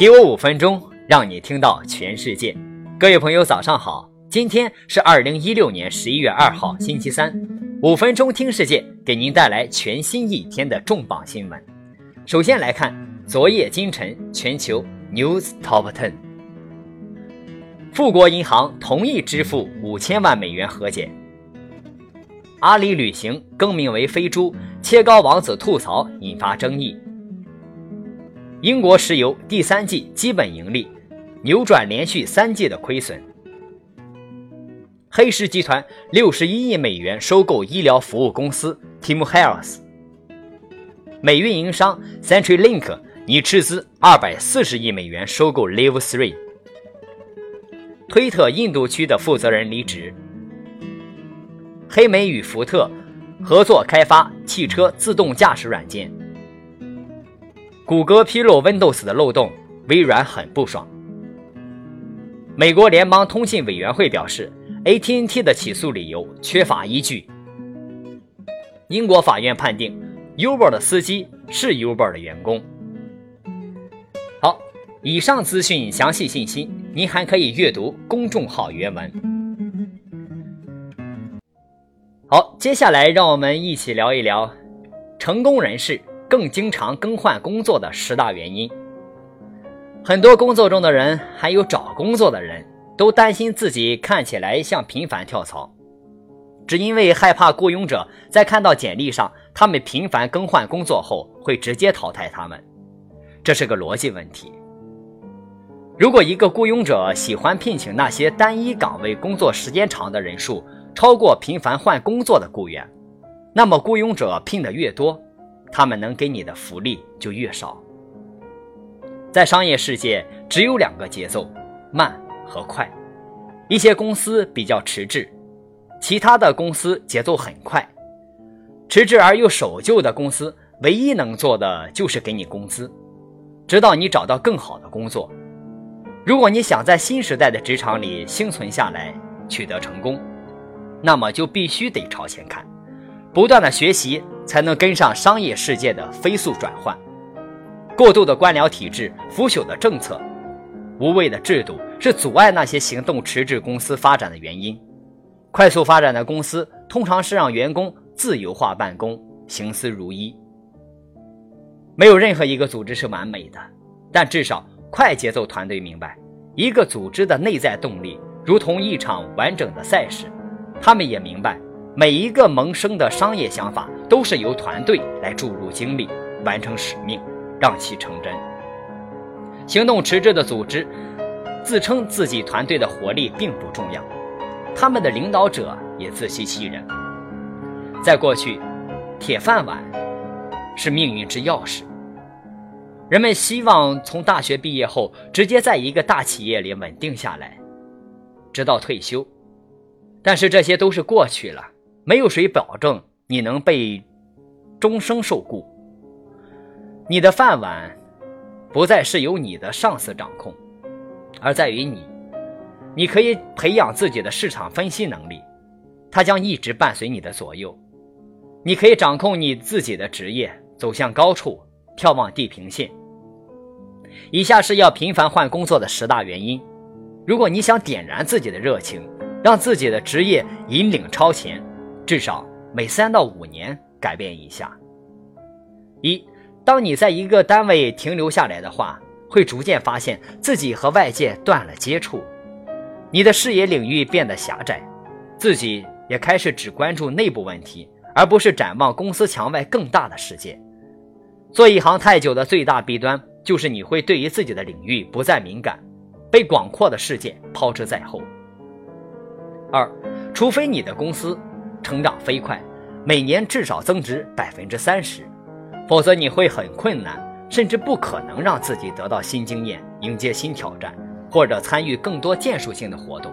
给我五分钟，让你听到全世界。各位朋友，早上好！今天是二零一六年十一月二号，星期三。五分钟听世界，给您带来全新一天的重磅新闻。首先来看昨夜今晨全球 News Top Ten。富国银行同意支付五千万美元和解。阿里旅行更名为飞猪，切糕王子吐槽引发争议。英国石油第三季基本盈利扭转连续三季的亏损。黑石集团六十一亿美元收购医疗服务公司 Team Health。美运营商 CenturyLink 拟斥资二百四十亿美元收购 Live Three。推特印度区的负责人离职。黑莓与福特合作开发汽车自动驾驶软件。谷歌披露 Windows 的漏洞，微软很不爽。美国联邦通信委员会表示，AT&T 的起诉理由缺乏依据。英国法院判定 Uber 的司机是 Uber 的员工。好，以上资讯详细信息，您还可以阅读公众号原文。好，接下来让我们一起聊一聊成功人士。更经常更换工作的十大原因。很多工作中的人，还有找工作的人，都担心自己看起来像频繁跳槽，只因为害怕雇佣者在看到简历上他们频繁更换工作后，会直接淘汰他们。这是个逻辑问题。如果一个雇佣者喜欢聘请那些单一岗位工作时间长的人数超过频繁换工作的雇员，那么雇佣者聘的越多。他们能给你的福利就越少。在商业世界，只有两个节奏：慢和快。一些公司比较迟滞，其他的公司节奏很快。迟滞而又守旧的公司，唯一能做的就是给你工资，直到你找到更好的工作。如果你想在新时代的职场里生存下来，取得成功，那么就必须得朝前看，不断的学习。才能跟上商业世界的飞速转换。过度的官僚体制、腐朽的政策、无谓的制度，是阻碍那些行动迟滞公司发展的原因。快速发展的公司通常是让员工自由化办公，行思如一。没有任何一个组织是完美的，但至少快节奏团队明白，一个组织的内在动力如同一场完整的赛事。他们也明白。每一个萌生的商业想法，都是由团队来注入精力，完成使命，让其成真。行动迟滞的组织，自称自己团队的活力并不重要，他们的领导者也自欺欺人。在过去，铁饭碗是命运之钥匙，人们希望从大学毕业后直接在一个大企业里稳定下来，直到退休。但是这些都是过去了。没有谁保证你能被终生受雇。你的饭碗不再是由你的上司掌控，而在于你。你可以培养自己的市场分析能力，它将一直伴随你的左右。你可以掌控你自己的职业，走向高处，眺望地平线。以下是要频繁换工作的十大原因。如果你想点燃自己的热情，让自己的职业引领超前。至少每三到五年改变一下。一，当你在一个单位停留下来的话，会逐渐发现自己和外界断了接触，你的视野领域变得狭窄，自己也开始只关注内部问题，而不是展望公司墙外更大的世界。做一行太久的最大弊端，就是你会对于自己的领域不再敏感，被广阔的世界抛之在后。二，除非你的公司。成长飞快，每年至少增值百分之三十，否则你会很困难，甚至不可能让自己得到新经验、迎接新挑战，或者参与更多建树性的活动。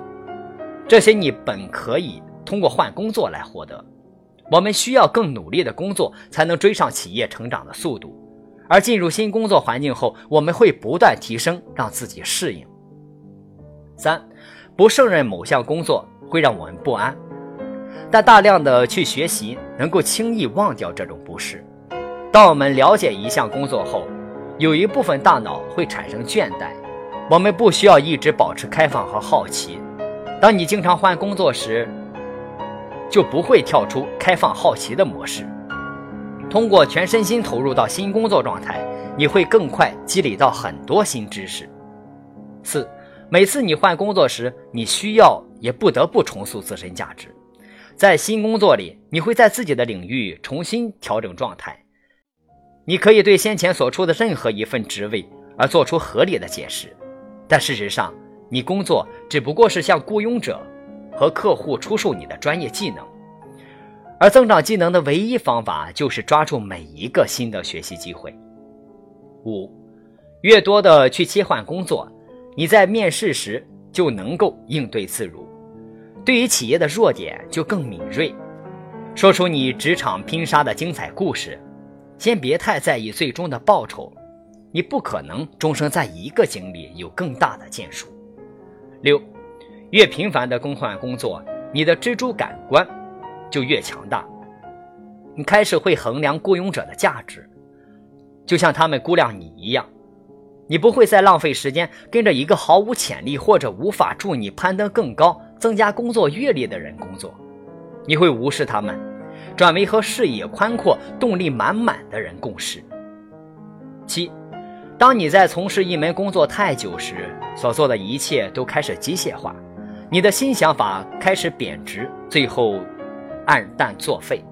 这些你本可以通过换工作来获得。我们需要更努力的工作，才能追上企业成长的速度。而进入新工作环境后，我们会不断提升，让自己适应。三，不胜任某项工作会让我们不安。但大量的去学习，能够轻易忘掉这种不适。当我们了解一项工作后，有一部分大脑会产生倦怠。我们不需要一直保持开放和好奇。当你经常换工作时，就不会跳出开放好奇的模式。通过全身心投入到新工作状态，你会更快积累到很多新知识。四，每次你换工作时，你需要也不得不重塑自身价值。在新工作里，你会在自己的领域重新调整状态。你可以对先前所处的任何一份职位而做出合理的解释，但事实上，你工作只不过是向雇佣者和客户出售你的专业技能。而增长技能的唯一方法就是抓住每一个新的学习机会。五，越多的去切换工作，你在面试时就能够应对自如，对于企业的弱点就更敏锐，说出你职场拼杀的精彩故事。先别太在意最终的报酬，你不可能终生在一个经历有更大的建树。六，越频繁的更换工作，你的蜘蛛感官。就越强大。你开始会衡量雇佣者的价值，就像他们估量你一样。你不会再浪费时间跟着一个毫无潜力或者无法助你攀登更高、增加工作阅历的人工作。你会无视他们，转为和视野宽阔、动力满满的人共事。七，当你在从事一门工作太久时，所做的一切都开始机械化，你的新想法开始贬值，最后。暗淡作废。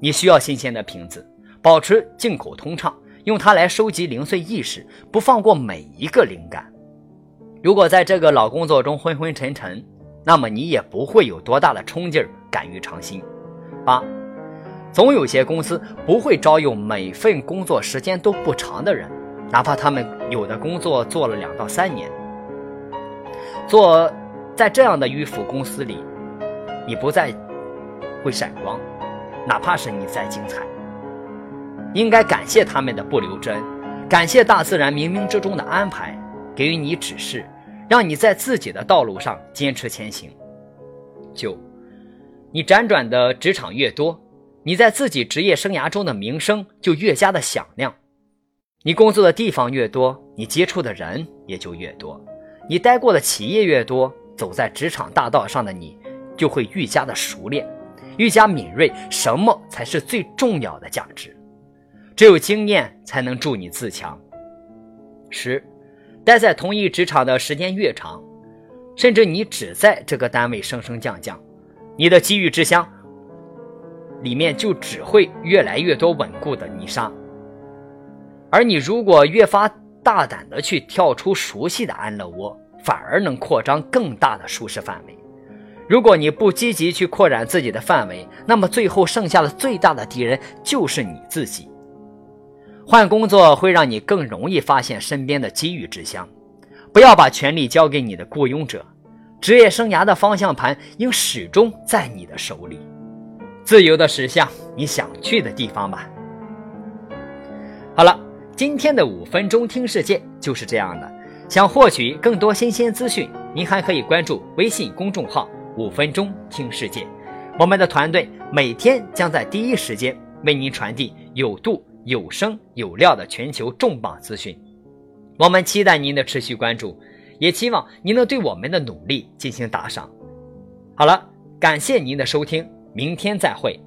你需要新鲜的瓶子，保持进口通畅，用它来收集零碎意识，不放过每一个灵感。如果在这个老工作中昏昏沉沉，那么你也不会有多大的冲劲儿，敢于尝新。八，总有些公司不会招用每份工作时间都不长的人，哪怕他们有的工作做了两到三年。做在这样的迂腐公司里，你不再。会闪光，哪怕是你再精彩。应该感谢他们的不留真，感谢大自然冥冥之中的安排，给予你指示，让你在自己的道路上坚持前行。九，你辗转的职场越多，你在自己职业生涯中的名声就越加的响亮。你工作的地方越多，你接触的人也就越多。你待过的企业越多，走在职场大道上的你就会愈加的熟练。愈加敏锐，什么才是最重要的价值？只有经验才能助你自强。十，待在同一职场的时间越长，甚至你只在这个单位升升降降，你的机遇之乡里面就只会越来越多稳固的泥沙。而你如果越发大胆的去跳出熟悉的安乐窝，反而能扩张更大的舒适范围。如果你不积极去扩展自己的范围，那么最后剩下的最大的敌人就是你自己。换工作会让你更容易发现身边的机遇之乡，不要把权力交给你的雇佣者，职业生涯的方向盘应始终在你的手里，自由的驶向你想去的地方吧。好了，今天的五分钟听世界就是这样的。想获取更多新鲜资讯，您还可以关注微信公众号。五分钟听世界，我们的团队每天将在第一时间为您传递有度、有声、有料的全球重磅资讯。我们期待您的持续关注，也期望您能对我们的努力进行打赏。好了，感谢您的收听，明天再会。